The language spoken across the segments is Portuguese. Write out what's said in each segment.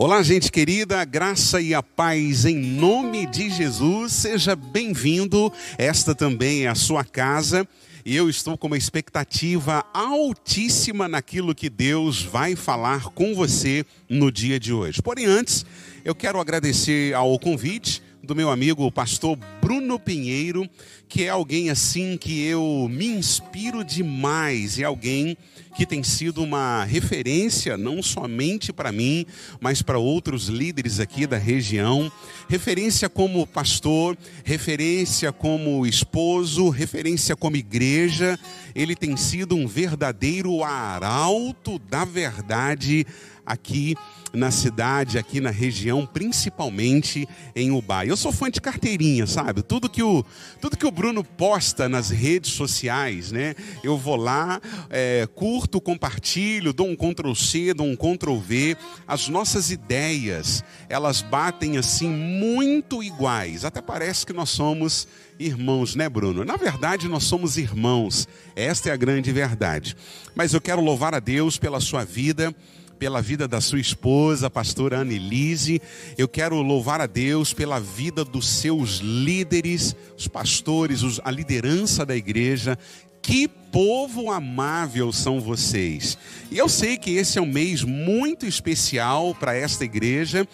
Olá, gente querida, graça e a paz em nome de Jesus. Seja bem-vindo. Esta também é a sua casa. E eu estou com uma expectativa altíssima naquilo que Deus vai falar com você no dia de hoje. Porém, antes, eu quero agradecer ao convite do meu amigo o pastor Bruno Pinheiro, que é alguém assim que eu me inspiro demais, é alguém que tem sido uma referência não somente para mim, mas para outros líderes aqui da região, referência como pastor, referência como esposo, referência como igreja, ele tem sido um verdadeiro arauto da verdade aqui na cidade, aqui na região, principalmente em Ubá. Eu sou fã de carteirinha, sabe? Tudo que o, tudo que o Bruno posta nas redes sociais, né? Eu vou lá, é, curto, compartilho, dou um Ctrl C, dou um Ctrl V. As nossas ideias, elas batem assim muito iguais. Até parece que nós somos irmãos, né, Bruno? Na verdade, nós somos irmãos. Esta é a grande verdade. Mas eu quero louvar a Deus pela sua vida pela vida da sua esposa, pastora Annelise. Eu quero louvar a Deus pela vida dos seus líderes, os pastores, os, a liderança da igreja. Que povo amável são vocês. E eu sei que esse é um mês muito especial para esta igreja,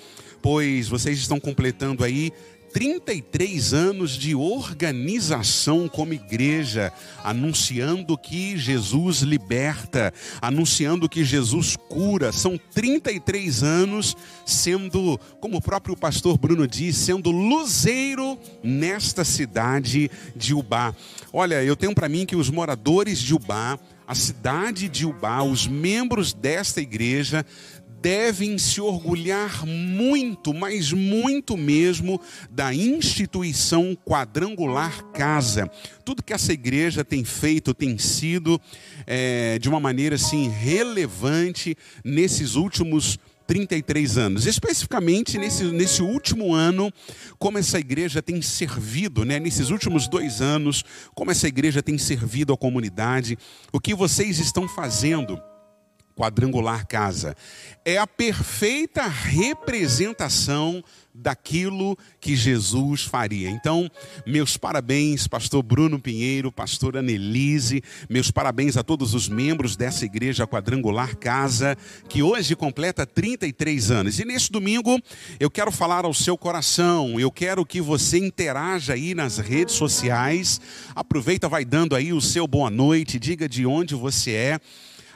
pois vocês estão completando aí 33 anos de organização como igreja, anunciando que Jesus liberta, anunciando que Jesus cura. São 33 anos sendo, como o próprio pastor Bruno diz, sendo luzeiro nesta cidade de Ubá. Olha, eu tenho para mim que os moradores de Ubá, a cidade de Ubá, os membros desta igreja, devem se orgulhar muito, mas muito mesmo, da instituição quadrangular casa. Tudo que essa igreja tem feito tem sido é, de uma maneira assim relevante nesses últimos 33 anos, especificamente nesse, nesse último ano, como essa igreja tem servido, né? nesses últimos dois anos, como essa igreja tem servido a comunidade, o que vocês estão fazendo quadrangular casa. É a perfeita representação daquilo que Jesus faria. Então, meus parabéns, pastor Bruno Pinheiro, pastor Annelise, meus parabéns a todos os membros dessa igreja quadrangular casa, que hoje completa 33 anos. E neste domingo, eu quero falar ao seu coração, eu quero que você interaja aí nas redes sociais. Aproveita, vai dando aí o seu boa noite, diga de onde você é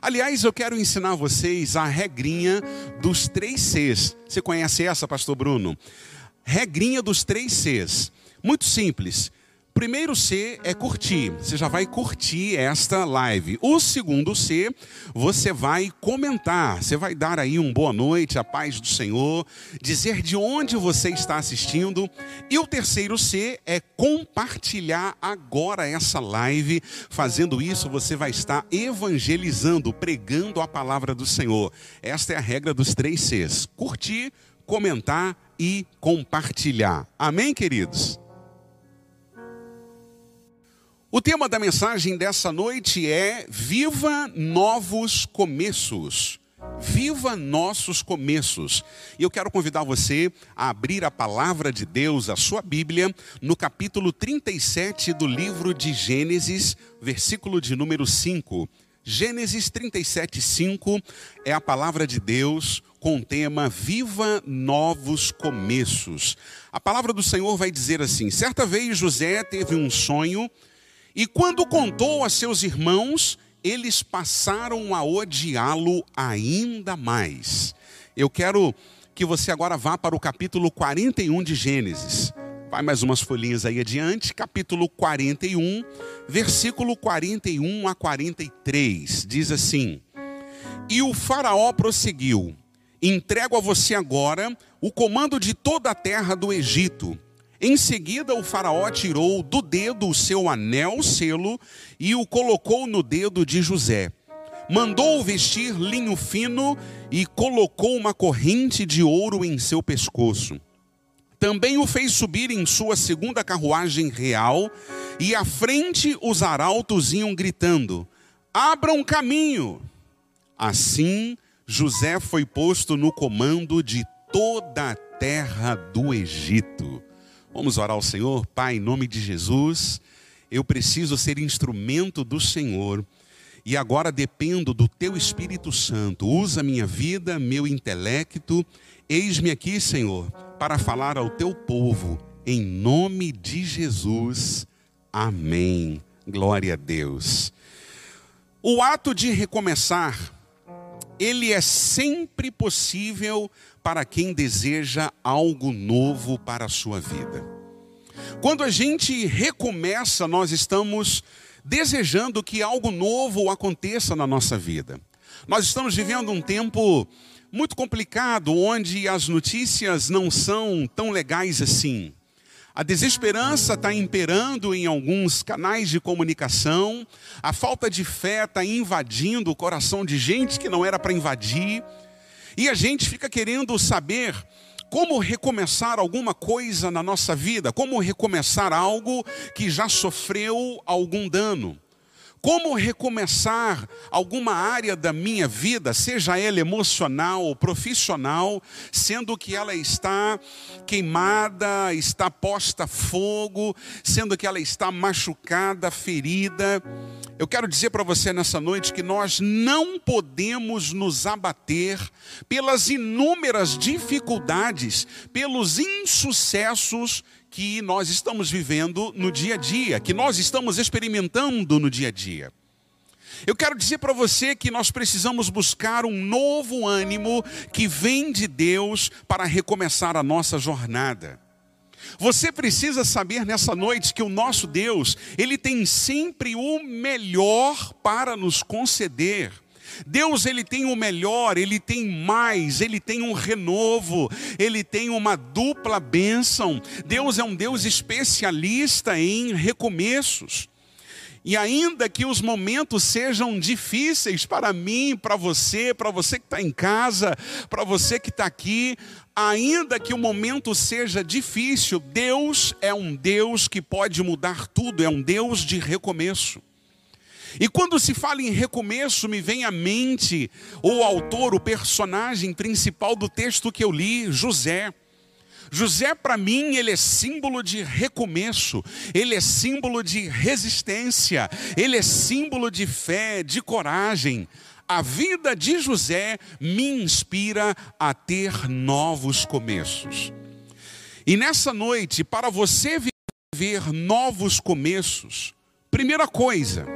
Aliás, eu quero ensinar vocês a regrinha dos três Cs. Você conhece essa, pastor Bruno? Regrinha dos três Cs. Muito simples primeiro C é curtir. Você já vai curtir esta live. O segundo C, você vai comentar. Você vai dar aí um boa noite, a paz do Senhor, dizer de onde você está assistindo. E o terceiro C é compartilhar agora essa live. Fazendo isso, você vai estar evangelizando, pregando a palavra do Senhor. Esta é a regra dos três Cs: curtir, comentar e compartilhar. Amém, queridos? O tema da mensagem dessa noite é Viva Novos Começos. Viva nossos começos. E eu quero convidar você a abrir a palavra de Deus, a sua Bíblia, no capítulo 37 do livro de Gênesis, versículo de número 5. Gênesis 37, 5 é a palavra de Deus com o tema Viva Novos Começos. A palavra do Senhor vai dizer assim: certa vez José teve um sonho e quando contou a seus irmãos, eles passaram a odiá-lo ainda mais. Eu quero que você agora vá para o capítulo 41 de Gênesis. Vai mais umas folhinhas aí adiante, capítulo 41, versículo 41 a 43. Diz assim: E o Faraó prosseguiu: Entrego a você agora o comando de toda a terra do Egito em seguida, o Faraó tirou do dedo o seu anel selo e o colocou no dedo de José. Mandou-o vestir linho fino e colocou uma corrente de ouro em seu pescoço. Também o fez subir em sua segunda carruagem real, e à frente os arautos iam gritando: Abram caminho! Assim, José foi posto no comando de toda a terra do Egito. Vamos orar ao Senhor, Pai, em nome de Jesus. Eu preciso ser instrumento do Senhor e agora dependo do Teu Espírito Santo. Usa minha vida, meu intelecto. Eis-me aqui, Senhor, para falar ao Teu povo, em nome de Jesus. Amém. Glória a Deus. O ato de recomeçar, ele é sempre possível para quem deseja algo novo para a sua vida. Quando a gente recomeça, nós estamos desejando que algo novo aconteça na nossa vida. Nós estamos vivendo um tempo muito complicado, onde as notícias não são tão legais assim. A desesperança está imperando em alguns canais de comunicação, a falta de fé está invadindo o coração de gente que não era para invadir, e a gente fica querendo saber como recomeçar alguma coisa na nossa vida, como recomeçar algo que já sofreu algum dano. Como recomeçar alguma área da minha vida, seja ela emocional ou profissional, sendo que ela está queimada, está posta fogo, sendo que ela está machucada, ferida. Eu quero dizer para você nessa noite que nós não podemos nos abater pelas inúmeras dificuldades, pelos insucessos que nós estamos vivendo no dia a dia, que nós estamos experimentando no dia a dia. Eu quero dizer para você que nós precisamos buscar um novo ânimo que vem de Deus para recomeçar a nossa jornada. Você precisa saber nessa noite que o nosso Deus, ele tem sempre o melhor para nos conceder. Deus ele tem o melhor, ele tem mais, ele tem um renovo, ele tem uma dupla bênção. Deus é um Deus especialista em recomeços. E ainda que os momentos sejam difíceis para mim, para você, para você que está em casa, para você que está aqui, ainda que o momento seja difícil, Deus é um Deus que pode mudar tudo, é um Deus de recomeço. E quando se fala em recomeço, me vem à mente o autor, o personagem principal do texto que eu li, José. José, para mim, ele é símbolo de recomeço, ele é símbolo de resistência, ele é símbolo de fé, de coragem. A vida de José me inspira a ter novos começos. E nessa noite, para você viver novos começos, primeira coisa,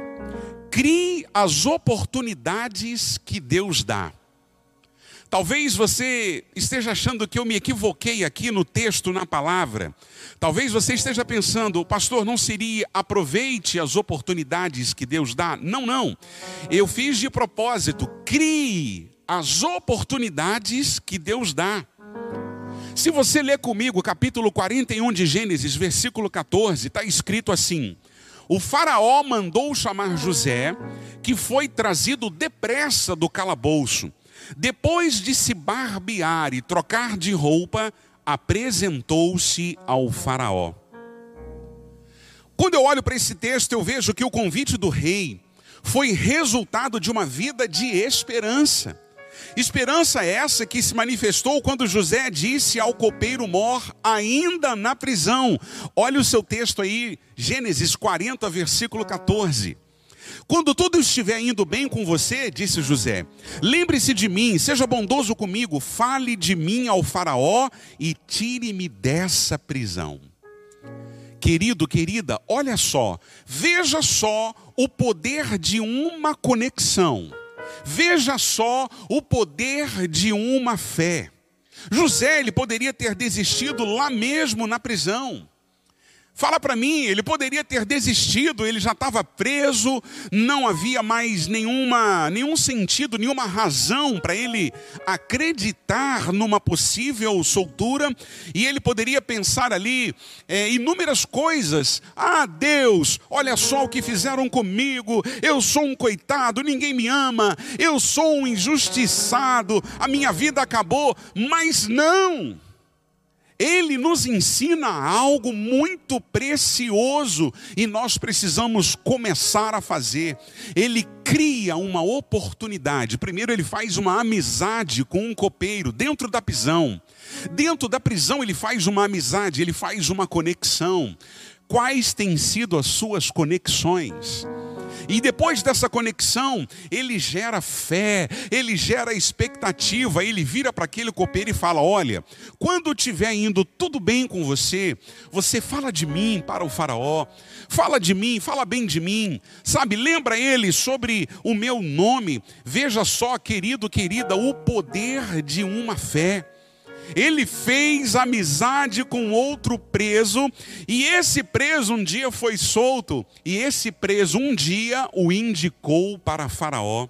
Crie as oportunidades que Deus dá. Talvez você esteja achando que eu me equivoquei aqui no texto, na palavra. Talvez você esteja pensando, pastor, não seria aproveite as oportunidades que Deus dá? Não, não. Eu fiz de propósito, crie as oportunidades que Deus dá. Se você ler comigo capítulo 41 de Gênesis, versículo 14, está escrito assim: o faraó mandou chamar José, que foi trazido depressa do calabouço. Depois de se barbear e trocar de roupa, apresentou-se ao faraó. Quando eu olho para esse texto, eu vejo que o convite do rei foi resultado de uma vida de esperança. Esperança essa que se manifestou quando José disse ao copeiro Mor, ainda na prisão. Olha o seu texto aí, Gênesis 40, versículo 14. Quando tudo estiver indo bem com você, disse José, lembre-se de mim, seja bondoso comigo, fale de mim ao Faraó e tire-me dessa prisão. Querido, querida, olha só, veja só o poder de uma conexão Veja só o poder de uma fé. José, ele poderia ter desistido lá mesmo na prisão. Fala para mim, ele poderia ter desistido, ele já estava preso, não havia mais nenhuma, nenhum sentido, nenhuma razão para ele acreditar numa possível soltura, e ele poderia pensar ali é, inúmeras coisas. Ah, Deus, olha só o que fizeram comigo, eu sou um coitado, ninguém me ama, eu sou um injustiçado, a minha vida acabou, mas não. Ele nos ensina algo muito precioso e nós precisamos começar a fazer. Ele cria uma oportunidade. Primeiro, ele faz uma amizade com um copeiro dentro da prisão. Dentro da prisão, ele faz uma amizade, ele faz uma conexão. Quais têm sido as suas conexões? E depois dessa conexão, ele gera fé, ele gera expectativa, ele vira para aquele copeiro e fala: Olha, quando estiver indo tudo bem com você, você fala de mim para o Faraó, fala de mim, fala bem de mim, sabe? Lembra ele sobre o meu nome. Veja só, querido, querida, o poder de uma fé. Ele fez amizade com outro preso, e esse preso um dia foi solto, e esse preso um dia o indicou para Faraó.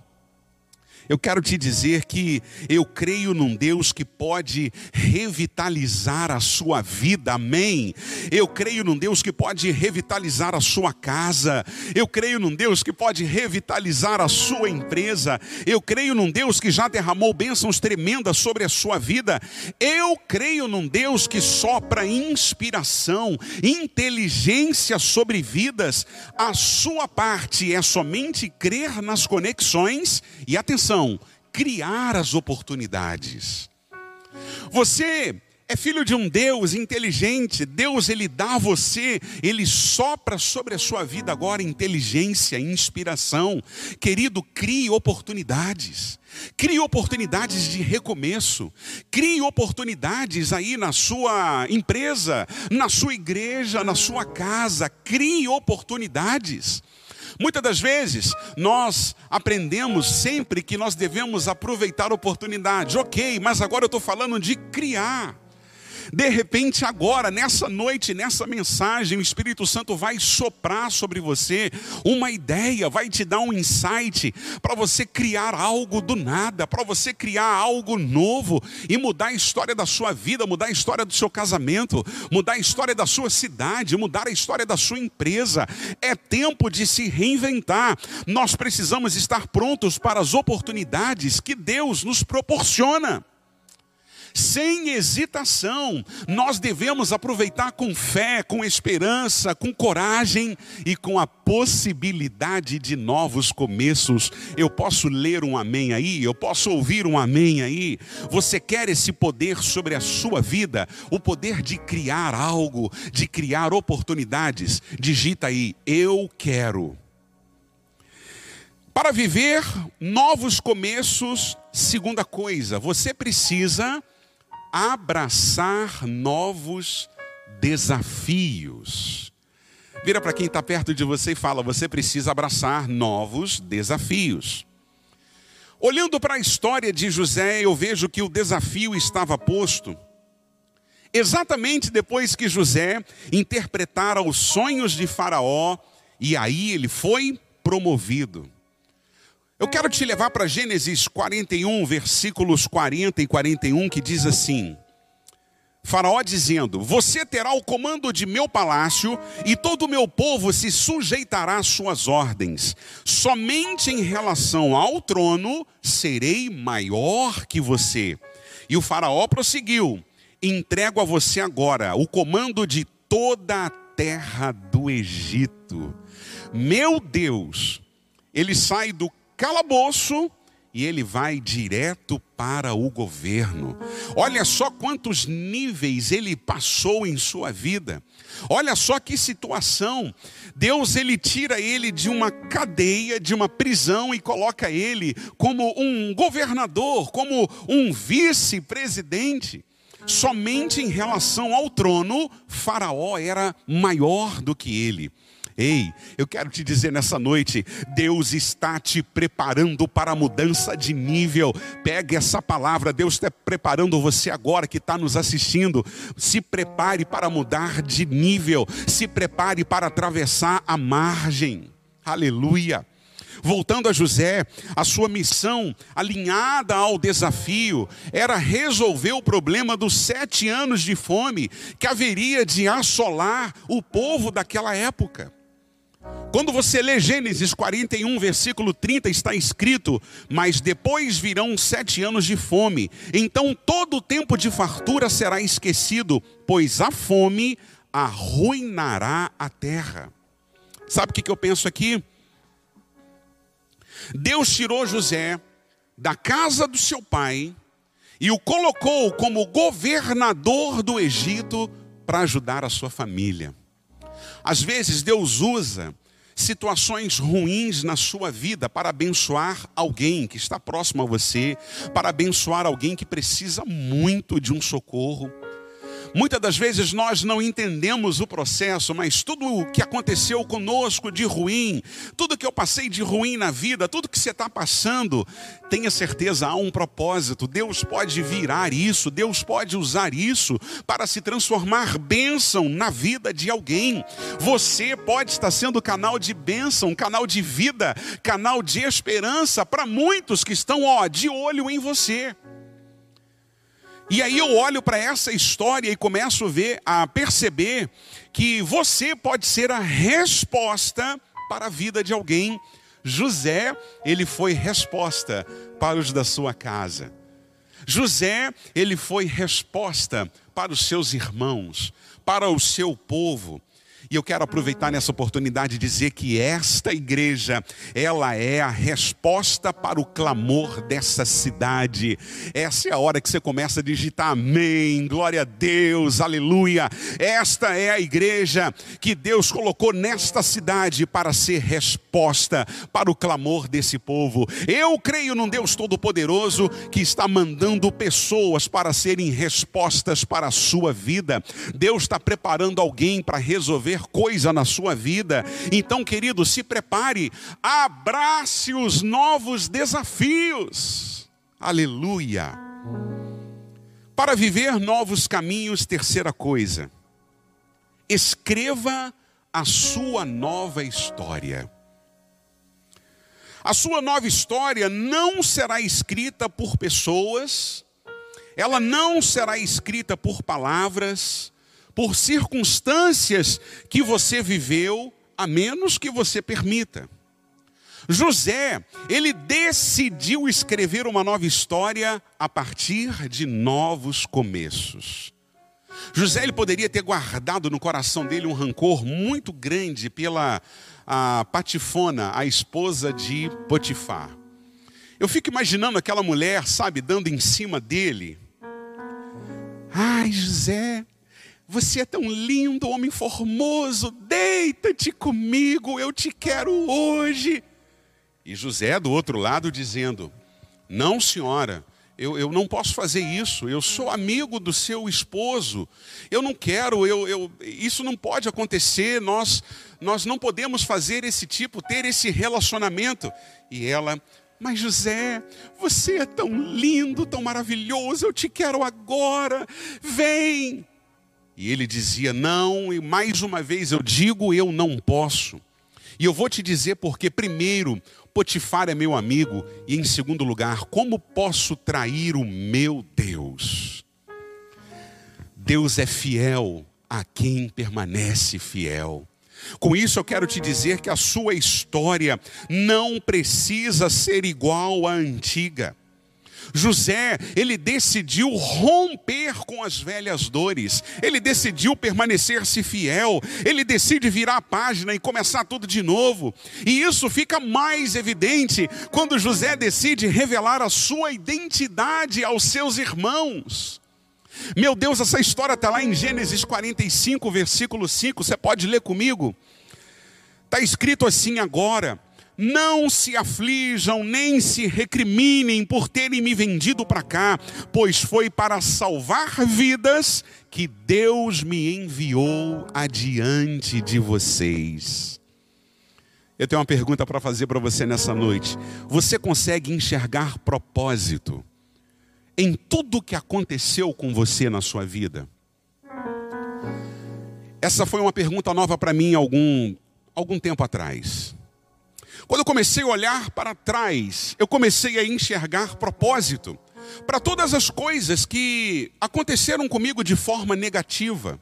Eu quero te dizer que eu creio num Deus que pode revitalizar a sua vida, amém? Eu creio num Deus que pode revitalizar a sua casa, eu creio num Deus que pode revitalizar a sua empresa, eu creio num Deus que já derramou bênçãos tremendas sobre a sua vida, eu creio num Deus que sopra inspiração, inteligência sobre vidas. A sua parte é somente crer nas conexões e atenção criar as oportunidades. Você é filho de um Deus inteligente, Deus ele dá a você, ele sopra sobre a sua vida agora inteligência, inspiração. Querido, crie oportunidades. Crie oportunidades de recomeço. Crie oportunidades aí na sua empresa, na sua igreja, na sua casa. Crie oportunidades. Muitas das vezes nós aprendemos sempre que nós devemos aproveitar oportunidades. Ok, mas agora eu estou falando de criar. De repente, agora, nessa noite, nessa mensagem, o Espírito Santo vai soprar sobre você uma ideia, vai te dar um insight para você criar algo do nada, para você criar algo novo e mudar a história da sua vida, mudar a história do seu casamento, mudar a história da sua cidade, mudar a história da sua empresa. É tempo de se reinventar. Nós precisamos estar prontos para as oportunidades que Deus nos proporciona sem hesitação. Nós devemos aproveitar com fé, com esperança, com coragem e com a possibilidade de novos começos. Eu posso ler um amém aí? Eu posso ouvir um amém aí? Você quer esse poder sobre a sua vida? O poder de criar algo, de criar oportunidades? Digita aí, eu quero. Para viver novos começos, segunda coisa, você precisa abraçar novos desafios. Vira para quem está perto de você e fala: você precisa abraçar novos desafios. Olhando para a história de José, eu vejo que o desafio estava posto. Exatamente depois que José interpretara os sonhos de Faraó, e aí ele foi promovido. Eu quero te levar para Gênesis 41, versículos 40 e 41, que diz assim: Faraó dizendo: Você terá o comando de meu palácio e todo o meu povo se sujeitará às suas ordens. Somente em relação ao trono serei maior que você. E o Faraó prosseguiu: Entrego a você agora o comando de toda a terra do Egito. Meu Deus, ele sai do calabouço e ele vai direto para o governo. Olha só quantos níveis ele passou em sua vida. Olha só que situação. Deus ele tira ele de uma cadeia, de uma prisão e coloca ele como um governador, como um vice-presidente. Somente em relação ao trono, Faraó era maior do que ele. Ei, eu quero te dizer nessa noite, Deus está te preparando para a mudança de nível. Pegue essa palavra, Deus está preparando você agora que está nos assistindo. Se prepare para mudar de nível, se prepare para atravessar a margem. Aleluia. Voltando a José, a sua missão, alinhada ao desafio, era resolver o problema dos sete anos de fome que haveria de assolar o povo daquela época. Quando você lê Gênesis 41, versículo 30, está escrito: Mas depois virão sete anos de fome, então todo o tempo de fartura será esquecido, pois a fome arruinará a terra. Sabe o que eu penso aqui? Deus tirou José da casa do seu pai e o colocou como governador do Egito para ajudar a sua família. Às vezes Deus usa situações ruins na sua vida para abençoar alguém que está próximo a você, para abençoar alguém que precisa muito de um socorro. Muitas das vezes nós não entendemos o processo, mas tudo o que aconteceu conosco de ruim, tudo que eu passei de ruim na vida, tudo que você está passando, tenha certeza, há um propósito. Deus pode virar isso, Deus pode usar isso para se transformar bênção na vida de alguém. Você pode estar sendo canal de bênção, canal de vida, canal de esperança para muitos que estão ó, de olho em você. E aí eu olho para essa história e começo a ver, a perceber que você pode ser a resposta para a vida de alguém. José, ele foi resposta para os da sua casa. José, ele foi resposta para os seus irmãos, para o seu povo. E eu quero aproveitar nessa oportunidade e dizer que esta igreja, ela é a resposta para o clamor dessa cidade. Essa é a hora que você começa a digitar amém, glória a Deus, aleluia. Esta é a igreja que Deus colocou nesta cidade para ser resposta para o clamor desse povo. Eu creio num Deus todo-poderoso que está mandando pessoas para serem respostas para a sua vida. Deus está preparando alguém para resolver coisa na sua vida. Então, querido, se prepare, abrace os novos desafios. Aleluia. Para viver novos caminhos, terceira coisa, escreva a sua nova história. A sua nova história não será escrita por pessoas, ela não será escrita por palavras, por circunstâncias que você viveu, a menos que você permita. José, ele decidiu escrever uma nova história a partir de novos começos. José ele poderia ter guardado no coração dele um rancor muito grande pela a Patifona, a esposa de Potifar. Eu fico imaginando aquela mulher, sabe, dando em cima dele. Ai, José, você é tão lindo, homem formoso, deita-te comigo, eu te quero hoje. E José do outro lado dizendo: Não, senhora, eu, eu não posso fazer isso, eu sou amigo do seu esposo, eu não quero, eu, eu, isso não pode acontecer, nós, nós não podemos fazer esse tipo, ter esse relacionamento. E ela, mas José, você é tão lindo, tão maravilhoso, eu te quero agora, vem. E ele dizia: Não, e mais uma vez eu digo, eu não posso. E eu vou te dizer porque, primeiro, Potifar é meu amigo, e em segundo lugar, como posso trair o meu Deus? Deus é fiel a quem permanece fiel. Com isso eu quero te dizer que a sua história não precisa ser igual à antiga. José, ele decidiu romper com as velhas dores, ele decidiu permanecer-se fiel, ele decide virar a página e começar tudo de novo. E isso fica mais evidente quando José decide revelar a sua identidade aos seus irmãos. Meu Deus, essa história está lá em Gênesis 45, versículo 5, você pode ler comigo? Está escrito assim agora não se aflijam nem se recriminem por terem me vendido para cá, pois foi para salvar vidas que Deus me enviou adiante de vocês. Eu tenho uma pergunta para fazer para você nessa noite. Você consegue enxergar propósito em tudo que aconteceu com você na sua vida? Essa foi uma pergunta nova para mim algum, algum tempo atrás. Quando eu comecei a olhar para trás, eu comecei a enxergar propósito para todas as coisas que aconteceram comigo de forma negativa.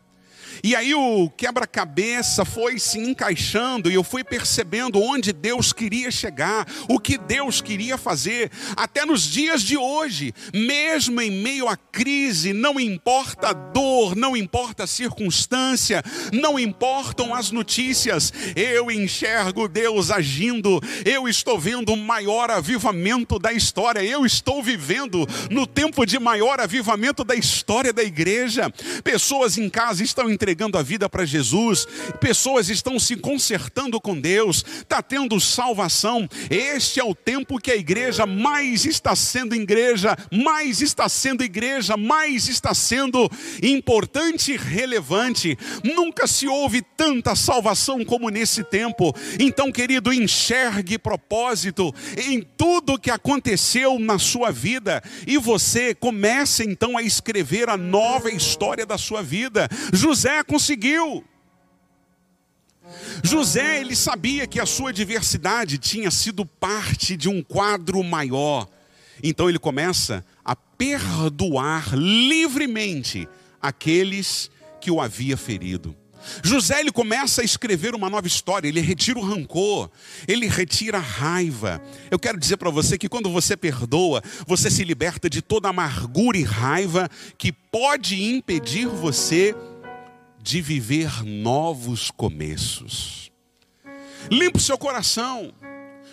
E aí o quebra-cabeça foi se encaixando e eu fui percebendo onde Deus queria chegar, o que Deus queria fazer, até nos dias de hoje, mesmo em meio à crise, não importa a dor, não importa a circunstância, não importam as notícias, eu enxergo Deus agindo, eu estou vendo o maior avivamento da história, eu estou vivendo no tempo de maior avivamento da história da igreja. Pessoas em casa estão entregando a vida para Jesus, pessoas estão se consertando com Deus, está tendo salvação. Este é o tempo que a igreja mais está sendo igreja, mais está sendo igreja, mais está sendo importante e relevante. Nunca se houve tanta salvação como nesse tempo. Então, querido, enxergue propósito em tudo que aconteceu na sua vida e você comece então a escrever a nova história da sua vida. José conseguiu. José, ele sabia que a sua diversidade tinha sido parte de um quadro maior. Então ele começa a perdoar livremente aqueles que o havia ferido. José ele começa a escrever uma nova história, ele retira o rancor, ele retira a raiva. Eu quero dizer para você que quando você perdoa, você se liberta de toda amargura e raiva que pode impedir você de viver novos começos. Limpa o seu coração.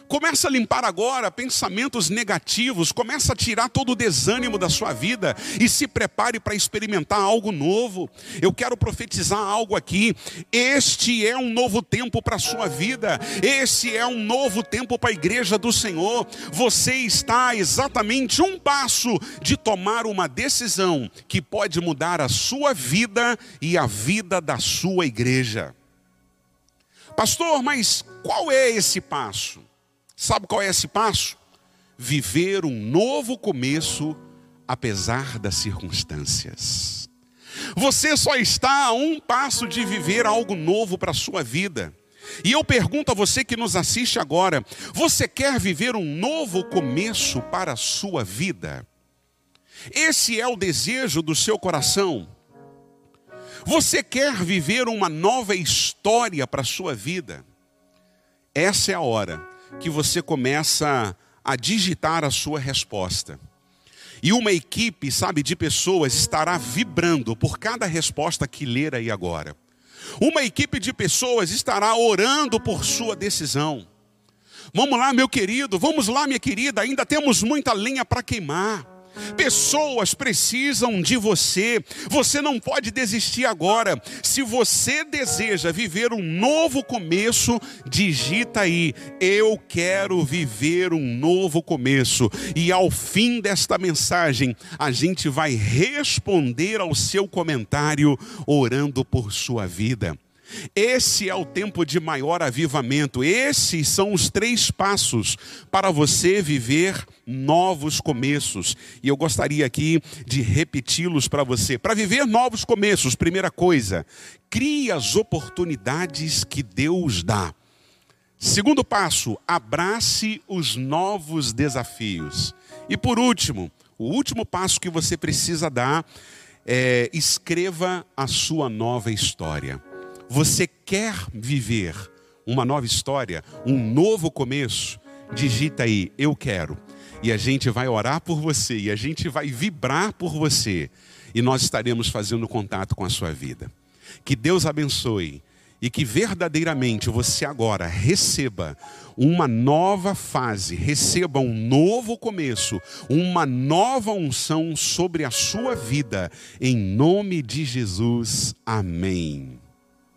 Começa a limpar agora pensamentos negativos, começa a tirar todo o desânimo da sua vida e se prepare para experimentar algo novo. Eu quero profetizar algo aqui. Este é um novo tempo para a sua vida. Esse é um novo tempo para a igreja do Senhor. Você está exatamente um passo de tomar uma decisão que pode mudar a sua vida e a vida da sua igreja. Pastor, mas qual é esse passo? Sabe qual é esse passo? Viver um novo começo, apesar das circunstâncias. Você só está a um passo de viver algo novo para a sua vida. E eu pergunto a você que nos assiste agora: você quer viver um novo começo para a sua vida? Esse é o desejo do seu coração? Você quer viver uma nova história para a sua vida? Essa é a hora que você começa a digitar a sua resposta. E uma equipe, sabe, de pessoas estará vibrando por cada resposta que ler aí agora. Uma equipe de pessoas estará orando por sua decisão. Vamos lá, meu querido, vamos lá, minha querida, ainda temos muita lenha para queimar. Pessoas precisam de você. Você não pode desistir agora. Se você deseja viver um novo começo, digita aí: Eu quero viver um novo começo. E ao fim desta mensagem, a gente vai responder ao seu comentário orando por sua vida. Esse é o tempo de maior avivamento. Esses são os três passos para você viver novos começos. E eu gostaria aqui de repeti-los para você. Para viver novos começos, primeira coisa, crie as oportunidades que Deus dá. Segundo passo, abrace os novos desafios. E por último, o último passo que você precisa dar é escreva a sua nova história. Você quer viver uma nova história, um novo começo? Digita aí, eu quero. E a gente vai orar por você, e a gente vai vibrar por você, e nós estaremos fazendo contato com a sua vida. Que Deus abençoe e que verdadeiramente você agora receba uma nova fase, receba um novo começo, uma nova unção sobre a sua vida, em nome de Jesus. Amém.